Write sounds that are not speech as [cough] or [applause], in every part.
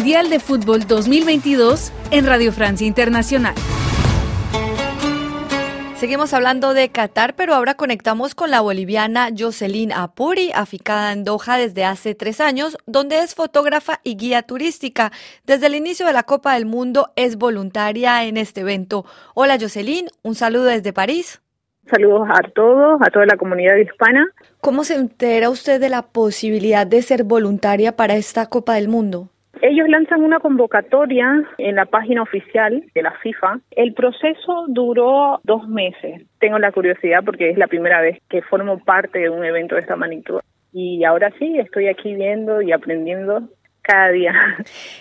Mundial de Fútbol 2022 en Radio Francia Internacional. Seguimos hablando de Qatar, pero ahora conectamos con la boliviana Jocelyn Apuri, aficada en Doha desde hace tres años, donde es fotógrafa y guía turística. Desde el inicio de la Copa del Mundo es voluntaria en este evento. Hola Jocelyn, un saludo desde París. Saludos a todos, a toda la comunidad hispana. ¿Cómo se entera usted de la posibilidad de ser voluntaria para esta Copa del Mundo? Ellos lanzan una convocatoria en la página oficial de la FIFA. El proceso duró dos meses. Tengo la curiosidad porque es la primera vez que formo parte de un evento de esta magnitud. Y ahora sí, estoy aquí viendo y aprendiendo cada día.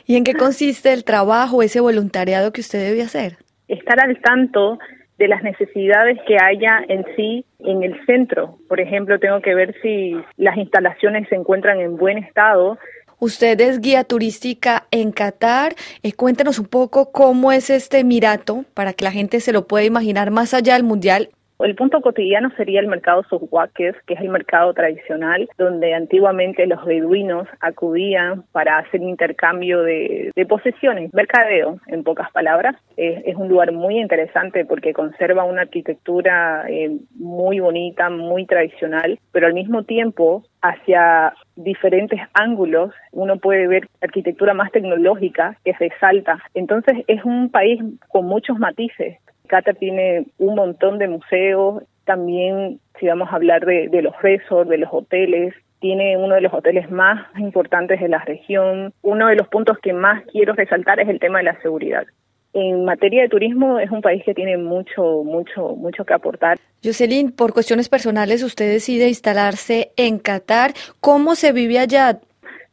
¿Y en qué consiste el trabajo, ese voluntariado que usted debe hacer? Estar al tanto de las necesidades que haya en sí en el centro. Por ejemplo, tengo que ver si las instalaciones se encuentran en buen estado, Usted es guía turística en Qatar. Eh, cuéntenos un poco cómo es este Emirato para que la gente se lo pueda imaginar más allá del Mundial. El punto cotidiano sería el mercado Subhuaques, que es el mercado tradicional, donde antiguamente los beduinos acudían para hacer intercambio de, posesiones, mercadeo, en pocas palabras. Es, un lugar muy interesante porque conserva una arquitectura eh, muy bonita, muy tradicional, pero al mismo tiempo hacia diferentes ángulos uno puede ver arquitectura más tecnológica que resalta. Entonces es un país con muchos matices. Qatar tiene un montón de museos, también si vamos a hablar de, de los resorts, de los hoteles, tiene uno de los hoteles más importantes de la región. Uno de los puntos que más quiero resaltar es el tema de la seguridad. En materia de turismo es un país que tiene mucho, mucho, mucho que aportar. Jocelyn, por cuestiones personales usted decide instalarse en Qatar. ¿Cómo se vive allá?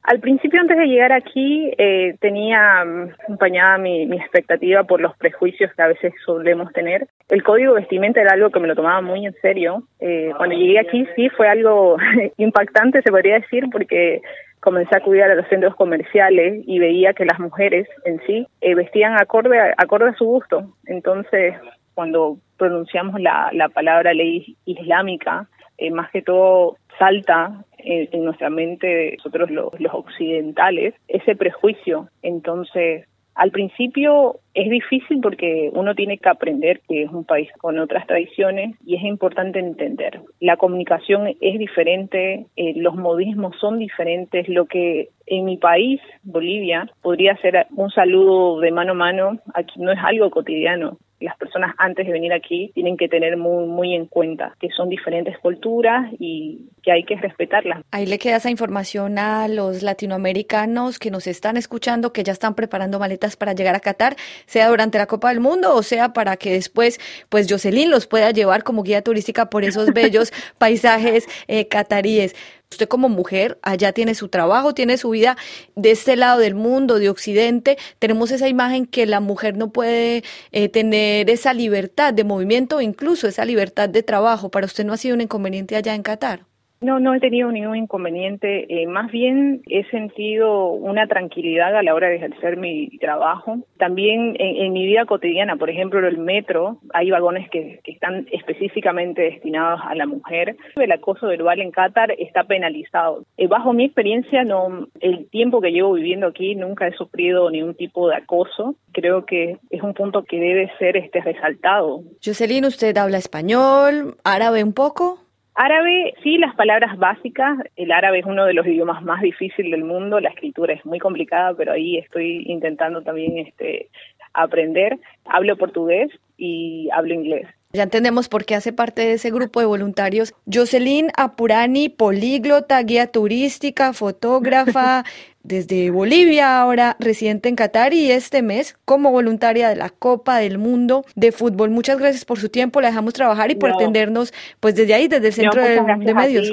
Al principio, antes de llegar aquí, eh, tenía mm, acompañada mi, expectativa por los prejuicios que a veces solemos tener. El código vestimenta era algo que me lo tomaba muy en serio. Eh, cuando llegué aquí, sí, fue algo [laughs] impactante, se podría decir, porque comencé a acudir a los centros comerciales y veía que las mujeres en sí eh, vestían acorde a, acorde a su gusto. Entonces, cuando pronunciamos la, la palabra ley islámica, eh, más que todo salta en, nuestra mente nosotros los, occidentales ese prejuicio. Entonces, al principio es difícil porque uno tiene que aprender que es un país con otras tradiciones y es importante entender. La comunicación es diferente, eh, los modismos son diferentes. Lo que en mi país, Bolivia, podría ser un saludo de mano a mano, aquí no es algo cotidiano las personas antes de venir aquí tienen que tener muy, muy en cuenta que son diferentes culturas y que hay que respetarlas. Ahí le queda esa información a los latinoamericanos que nos están escuchando, que ya están preparando maletas para llegar a Qatar, sea durante la Copa del Mundo o sea para que después, pues Jocelyn los pueda llevar como guía turística por esos bellos [laughs] paisajes eh, cataríes. Usted como mujer allá tiene su trabajo, tiene su vida de este lado del mundo, de Occidente. Tenemos esa imagen que la mujer no puede eh, tener esa libertad de movimiento, incluso esa libertad de trabajo. ¿Para usted no ha sido un inconveniente allá en Qatar? No, no he tenido ningún inconveniente. Eh, más bien he sentido una tranquilidad a la hora de ejercer mi trabajo. También en, mi vida cotidiana, por ejemplo, el metro, hay vagones que, están específicamente destinados a la mujer. El acoso verbal en Qatar está penalizado. Eh, bajo mi experiencia, no, el tiempo que llevo viviendo aquí nunca he sufrido ningún tipo de acoso. Creo que es un punto que debe ser este resaltado. Jocelyn, ¿usted habla español, árabe un poco? Árabe, sí, las palabras básicas. El árabe es uno de los idiomas más difíciles del mundo. La escritura es muy complicada, pero ahí estoy intentando también este, aprender. Hablo portugués y hablo inglés. Ya entendemos por qué hace parte de ese grupo de voluntarios. Jocelyn Apurani, políglota, guía turística, fotógrafa, [laughs] desde Bolivia, ahora residente en Qatar y este mes como voluntaria de la Copa del Mundo de Fútbol. Muchas gracias por su tiempo, la dejamos trabajar y por atendernos pues desde ahí, desde el Centro de, Medios.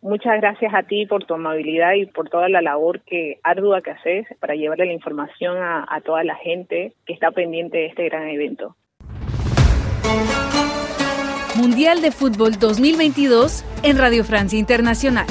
Muchas gracias a ti por tu amabilidad y por toda la labor que ardua que haces para llevarle la información a, a toda la gente que está pendiente de este gran evento. Mundial de Fútbol 2022 en Radio Francia Internacional.